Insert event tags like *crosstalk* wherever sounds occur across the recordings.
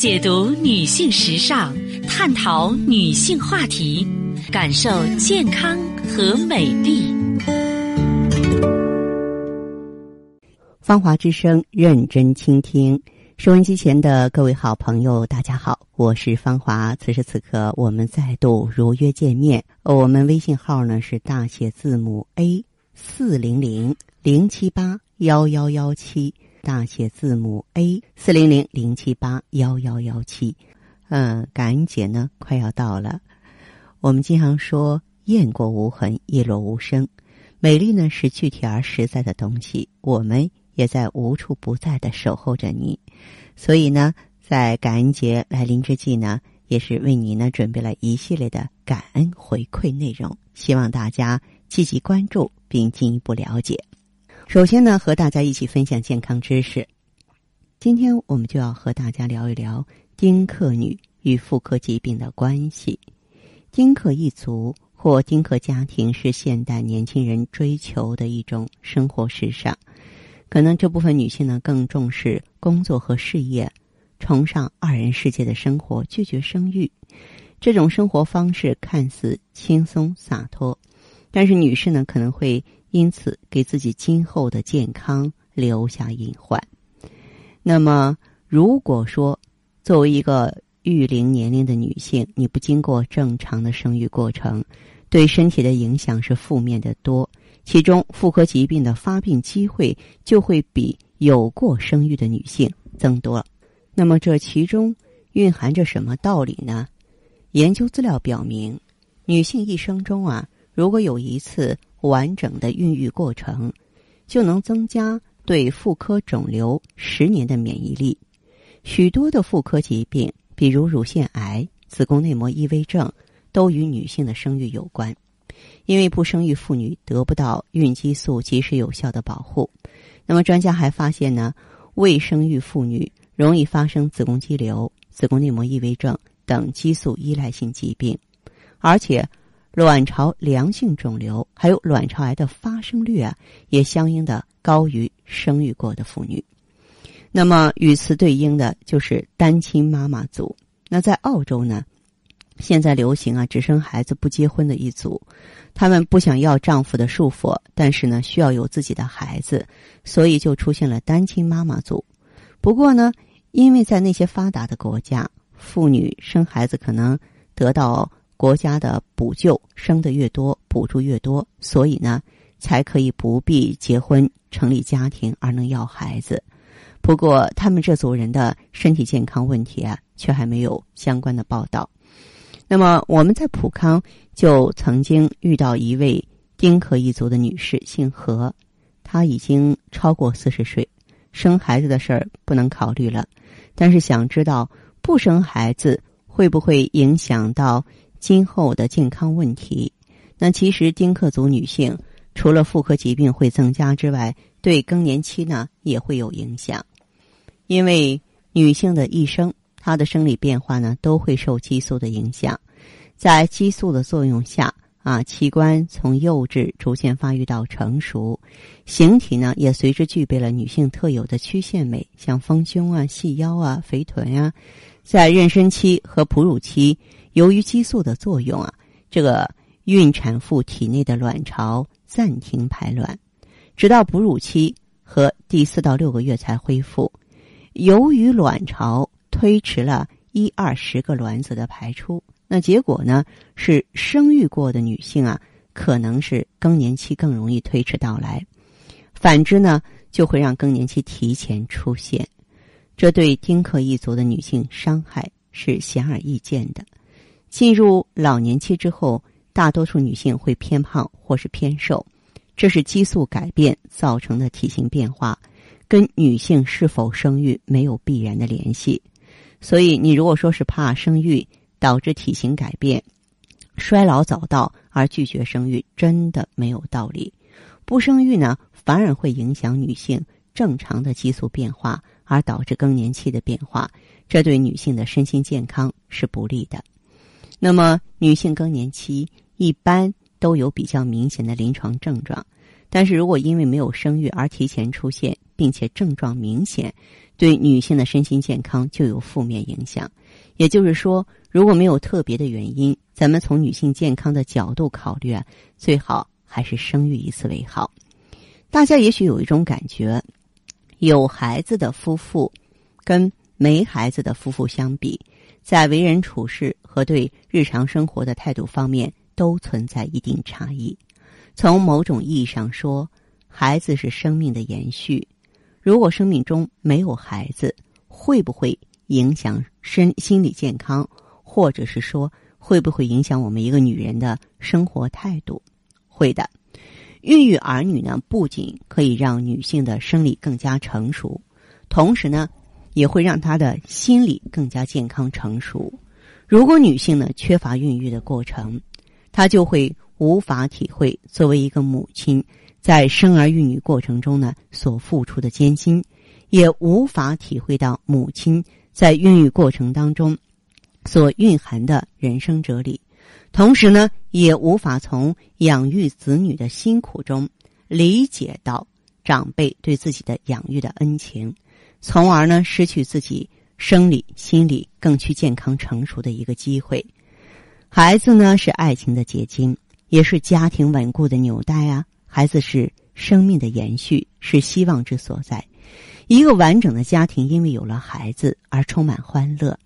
解读女性时尚，探讨女性话题，感受健康和美丽。芳华之声，认真倾听。收音机前的各位好朋友，大家好，我是芳华。此时此刻，我们再度如约见面。我们微信号呢是大写字母 A 四零零零七八幺幺幺七，大写字母 A 四零零零七八幺幺幺七。嗯，感恩节呢快要到了。我们经常说“雁过无痕，叶落无声”，美丽呢是具体而实在的东西。我们。也在无处不在的守候着你，所以呢，在感恩节来临之际呢，也是为你呢准备了一系列的感恩回馈内容，希望大家积极关注并进一步了解。首先呢，和大家一起分享健康知识。今天我们就要和大家聊一聊丁克女与妇科疾病的关系。丁克一族或丁克家庭是现代年轻人追求的一种生活时尚。可能这部分女性呢更重视工作和事业，崇尚二人世界的生活，拒绝生育。这种生活方式看似轻松洒脱，但是女士呢可能会因此给自己今后的健康留下隐患。那么，如果说作为一个育龄年龄的女性，你不经过正常的生育过程，对身体的影响是负面的多。其中，妇科疾病的发病机会就会比有过生育的女性增多。那么，这其中蕴含着什么道理呢？研究资料表明，女性一生中啊，如果有一次完整的孕育过程，就能增加对妇科肿瘤十年的免疫力。许多的妇科疾病，比如乳腺癌、子宫内膜异位症，都与女性的生育有关。因为不生育妇女得不到孕激素及时有效的保护，那么专家还发现呢，未生育妇女容易发生子宫肌瘤、子宫内膜异位症等激素依赖性疾病，而且卵巢良性肿瘤还有卵巢癌的发生率啊，也相应的高于生育过的妇女。那么与此对应的就是单亲妈妈族。那在澳洲呢？现在流行啊，只生孩子不结婚的一组，他们不想要丈夫的束缚，但是呢，需要有自己的孩子，所以就出现了单亲妈妈组。不过呢，因为在那些发达的国家，妇女生孩子可能得到国家的补救，生的越多，补助越多，所以呢，才可以不必结婚成立家庭而能要孩子。不过，他们这组人的身体健康问题啊，却还没有相关的报道。那么我们在普康就曾经遇到一位丁克一族的女士，姓何，她已经超过四十岁，生孩子的事儿不能考虑了，但是想知道不生孩子会不会影响到今后的健康问题？那其实丁克族女性除了妇科疾病会增加之外，对更年期呢也会有影响，因为女性的一生。她的生理变化呢，都会受激素的影响，在激素的作用下，啊，器官从幼稚逐渐发育到成熟，形体呢也随之具备了女性特有的曲线美，像丰胸啊、细腰啊、肥臀呀。在妊娠期和哺乳期，由于激素的作用啊，这个孕产妇体内的卵巢暂停排卵，直到哺乳期和第四到六个月才恢复。由于卵巢。推迟了一二十个卵子的排出，那结果呢是生育过的女性啊，可能是更年期更容易推迟到来；反之呢，就会让更年期提前出现。这对丁克一族的女性伤害是显而易见的。进入老年期之后，大多数女性会偏胖或是偏瘦，这是激素改变造成的体型变化，跟女性是否生育没有必然的联系。所以，你如果说是怕生育导致体型改变、衰老早到而拒绝生育，真的没有道理。不生育呢，反而会影响女性正常的激素变化，而导致更年期的变化，这对女性的身心健康是不利的。那么，女性更年期一般都有比较明显的临床症状，但是如果因为没有生育而提前出现。并且症状明显，对女性的身心健康就有负面影响。也就是说，如果没有特别的原因，咱们从女性健康的角度考虑啊，最好还是生育一次为好。大家也许有一种感觉，有孩子的夫妇跟没孩子的夫妇相比，在为人处事和对日常生活的态度方面都存在一定差异。从某种意义上说，孩子是生命的延续。如果生命中没有孩子，会不会？影响身心理健康，或者是说会不会影响我们一个女人的生活态度？会的。孕育儿女呢，不仅可以让女性的生理更加成熟，同时呢，也会让她的心理更加健康成熟。如果女性呢缺乏孕育的过程，她就会无法体会作为一个母亲在生儿育女过程中呢所付出的艰辛，也无法体会到母亲。在孕育过程当中，所蕴含的人生哲理，同时呢，也无法从养育子女的辛苦中理解到长辈对自己的养育的恩情，从而呢，失去自己生理、心理更趋健康成熟的一个机会。孩子呢，是爱情的结晶，也是家庭稳固的纽带啊！孩子是生命的延续，是希望之所在。一个完整的家庭，因为有了孩子而充满欢乐，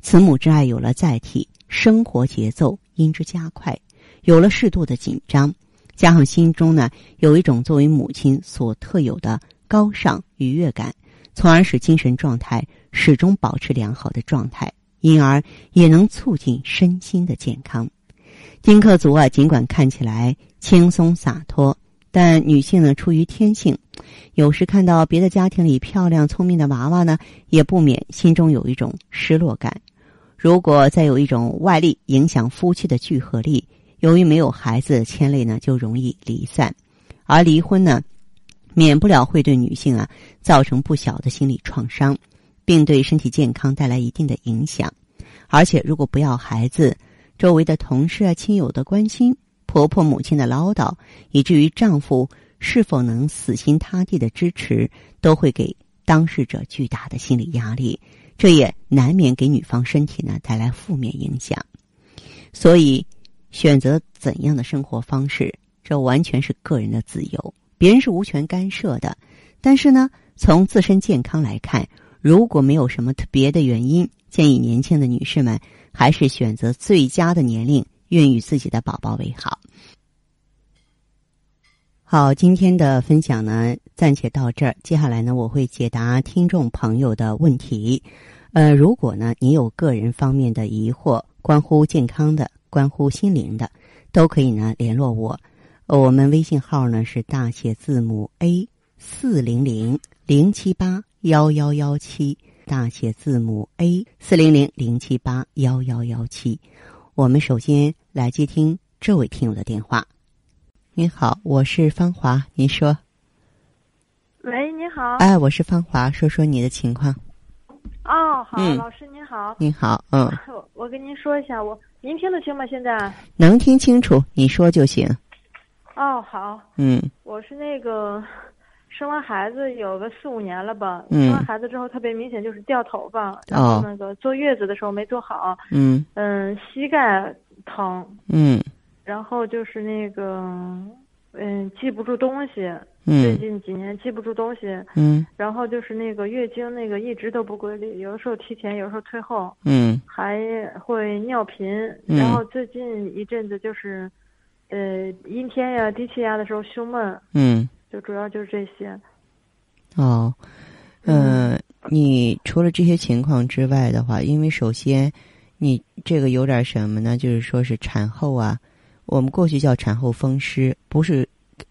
慈母之爱有了载体，生活节奏因之加快，有了适度的紧张，加上心中呢有一种作为母亲所特有的高尚愉悦感，从而使精神状态始终保持良好的状态，因而也能促进身心的健康。丁克族啊，尽管看起来轻松洒脱。但女性呢，出于天性，有时看到别的家庭里漂亮聪明的娃娃呢，也不免心中有一种失落感。如果再有一种外力影响夫妻的聚合力，由于没有孩子牵累呢，就容易离散。而离婚呢，免不了会对女性啊造成不小的心理创伤，并对身体健康带来一定的影响。而且，如果不要孩子，周围的同事啊、亲友的关心。婆婆、母亲的唠叨，以至于丈夫是否能死心塌地的支持，都会给当事者巨大的心理压力，这也难免给女方身体呢带来负面影响。所以，选择怎样的生活方式，这完全是个人的自由，别人是无权干涉的。但是呢，从自身健康来看，如果没有什么特别的原因，建议年轻的女士们还是选择最佳的年龄。孕育自己的宝宝为好。好，今天的分享呢，暂且到这儿。接下来呢，我会解答听众朋友的问题。呃，如果呢，你有个人方面的疑惑，关乎健康的、关乎心灵的，都可以呢联络我。我们微信号呢是大写字母 A 四零零零七八幺幺幺七，大写字母 A 四零零零七八幺幺幺七。我们首先来接听这位听友的电话。您好，我是芳华，您说。喂，你好。哎，我是芳华，说说你的情况。哦，好，老师您好。您好，嗯。*laughs* 我跟您说一下，我您听得清吗？现在。能听清楚，你说就行。哦，好。嗯。我是那个。生完孩子有个四五年了吧，生完孩子之后特别明显就是掉头发，然后那个坐月子的时候没坐好，嗯。嗯，膝盖疼，嗯，然后就是那个嗯记不住东西，最近几年记不住东西，嗯，然后就是那个月经那个一直都不规律，有的时候提前，有时候退后，嗯，还会尿频，然后最近一阵子就是呃阴天呀低气压的时候胸闷，嗯。就主要就是这些。哦，嗯，你除了这些情况之外的话，因为首先，你这个有点什么呢？就是说是产后啊，我们过去叫产后风湿，不是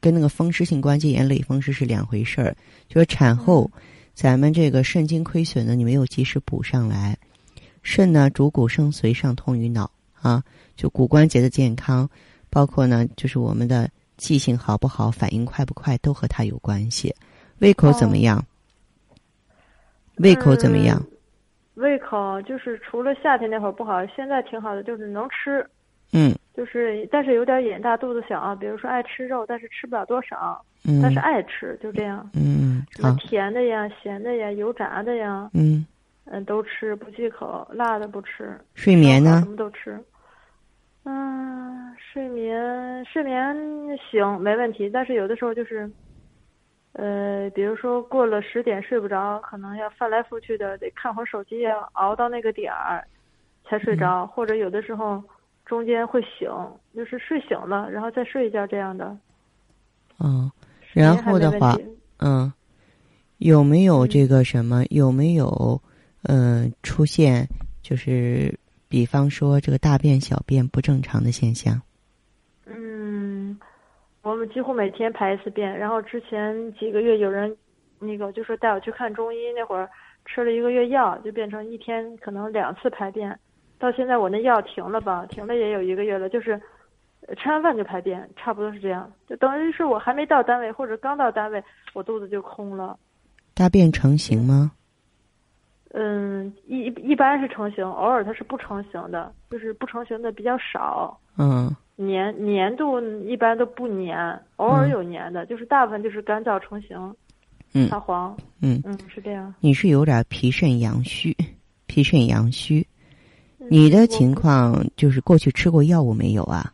跟那个风湿性关节炎类风湿是两回事儿。就是产后，咱们这个肾精亏损呢，你没有及时补上来，肾呢主骨生髓，上通于脑啊，就骨关节的健康，包括呢，就是我们的。记性好不好，反应快不快，都和他有关系。胃口怎么样？胃口怎么样？胃口就是除了夏天那会儿不好，现在挺好的，就是能吃。嗯。就是，但是有点眼大肚子小，比如说爱吃肉，但是吃不了多少。嗯但是爱吃，就这样。嗯，什么甜的呀、咸的呀、油炸的呀，嗯嗯，都吃不忌口，辣的不吃。睡眠呢？什么都吃。嗯，睡眠睡眠行没问题，但是有的时候就是，呃，比如说过了十点睡不着，可能要翻来覆去的得看会儿手机，要熬到那个点儿才睡着，或者有的时候中间会醒，就是睡醒了然后再睡一觉这样的。嗯，然后的话，嗯，有没有这个什么？有没有嗯出现就是？比方说，这个大便、小便不正常的现象。嗯，我们几乎每天排一次便。然后之前几个月有人，那个就说带我去看中医，那会儿吃了一个月药，就变成一天可能两次排便。到现在我那药停了吧，停了也有一个月了，就是吃完饭就排便，差不多是这样。就等于是我还没到单位或者刚到单位，我肚子就空了。大便成型吗？嗯，一一般是成型，偶尔它是不成型的，就是不成型的比较少。嗯，粘粘度一般都不粘，偶尔有粘的，就是大部分就是干燥成型，嗯，发黄。嗯嗯，是这样。你是有点脾肾阳虚，脾肾阳虚，你的情况就是过去吃过药物没有啊？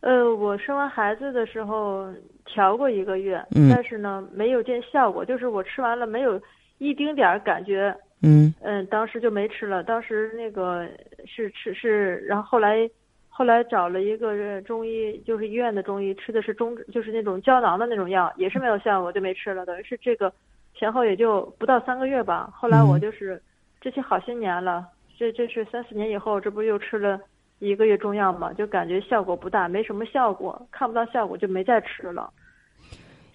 呃，我生完孩子的时候调过一个月，但是呢没有见效果，就是我吃完了没有。一丁点儿感觉，嗯嗯，当时就没吃了。当时那个是吃是，然后后来后来找了一个中医，就是医院的中医，吃的是中就是那种胶囊的那种药，也是没有效果，就没吃了。等于是这个前后也就不到三个月吧。后来我就是这些好些年了，这这是三四年以后，这不又吃了一个月中药嘛，就感觉效果不大，没什么效果，看不到效果就没再吃了。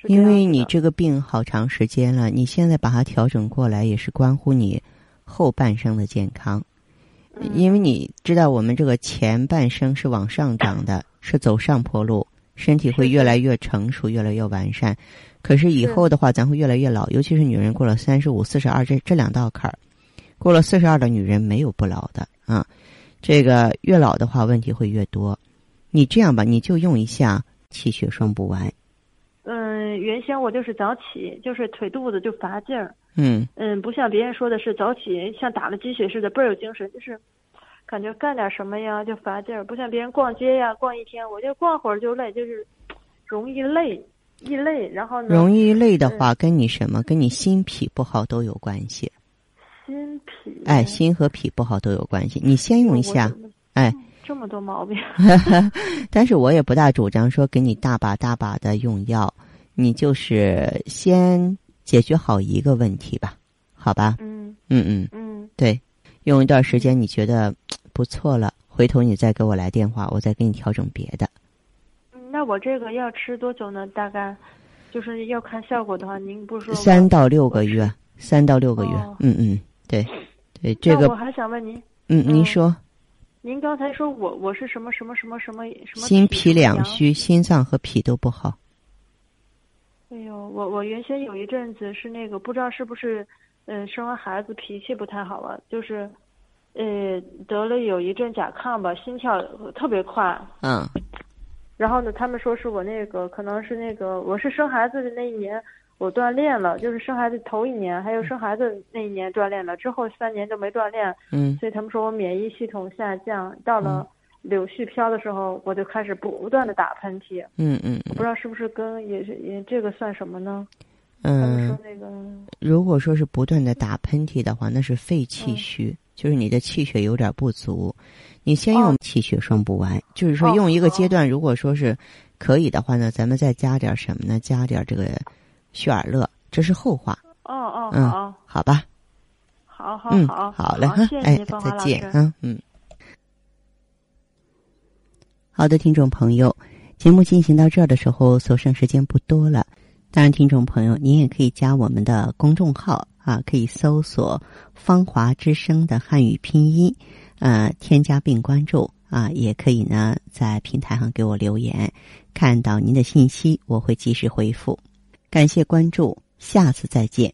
因为你这个病好长时间了，你现在把它调整过来，也是关乎你后半生的健康。因为你知道，我们这个前半生是往上涨的，是走上坡路，身体会越来越成熟，越来越完善。可是以后的话，咱会越来越老，尤其是女人过了三十五、四十二这这两道坎儿，过了四十二的女人没有不老的啊。这个越老的话，问题会越多。你这样吧，你就用一下气血双补丸。嗯，原先我就是早起，就是腿肚子就乏劲儿。嗯嗯，不像别人说的是早起像打了鸡血似的倍儿有精神，就是感觉干点什么呀就乏劲儿。不像别人逛街呀，逛一天我就逛会儿就累，就是容易累，易累。然后呢？容易累的话，跟你什么？跟你心脾不好都有关系。心脾？哎，心和脾不好都有关系。你先用一下，哎，这么多毛病。*laughs* *laughs* 但是我也不大主张说给你大把大把的用药。你就是先解决好一个问题吧，好吧？嗯嗯嗯嗯，对，用一段时间你觉得不错了，回头你再给我来电话，我再给你调整别的。那我这个要吃多久呢？大概就是要看效果的话，您不说三到六个月，三到六个月。嗯嗯，对对，这个我还想问您，嗯，您说，您刚才说我我是什么什么什么什么什么？心脾两虚，心脏和脾都不好。哎呦，我我原先有一阵子是那个不知道是不是，嗯，生完孩子脾气不太好了，就是，呃，得了有一阵甲亢吧，心跳特别快。嗯。然后呢，他们说是我那个可能是那个我是生孩子的那一年我锻炼了，就是生孩子头一年还有生孩子那一年锻炼了，之后三年就没锻炼。嗯。所以他们说我免疫系统下降，到了。柳絮飘的时候，我就开始不断的打喷嚏。嗯嗯，我不知道是不是跟也是也这个算什么呢？嗯，说那个，如果说是不断的打喷嚏的话，那是肺气虚，就是你的气血有点不足。你先用气血双补丸，就是说用一个阶段，如果说是可以的话呢，咱们再加点什么呢？加点这个血尔乐，这是后话。哦哦，嗯，好吧。好好好，好嘞，哎，再见嗯，嗯。好的，听众朋友，节目进行到这儿的时候，所剩时间不多了。当然，听众朋友，您也可以加我们的公众号啊，可以搜索“芳华之声”的汉语拼音，呃，添加并关注啊，也可以呢在平台上给我留言，看到您的信息，我会及时回复。感谢关注，下次再见。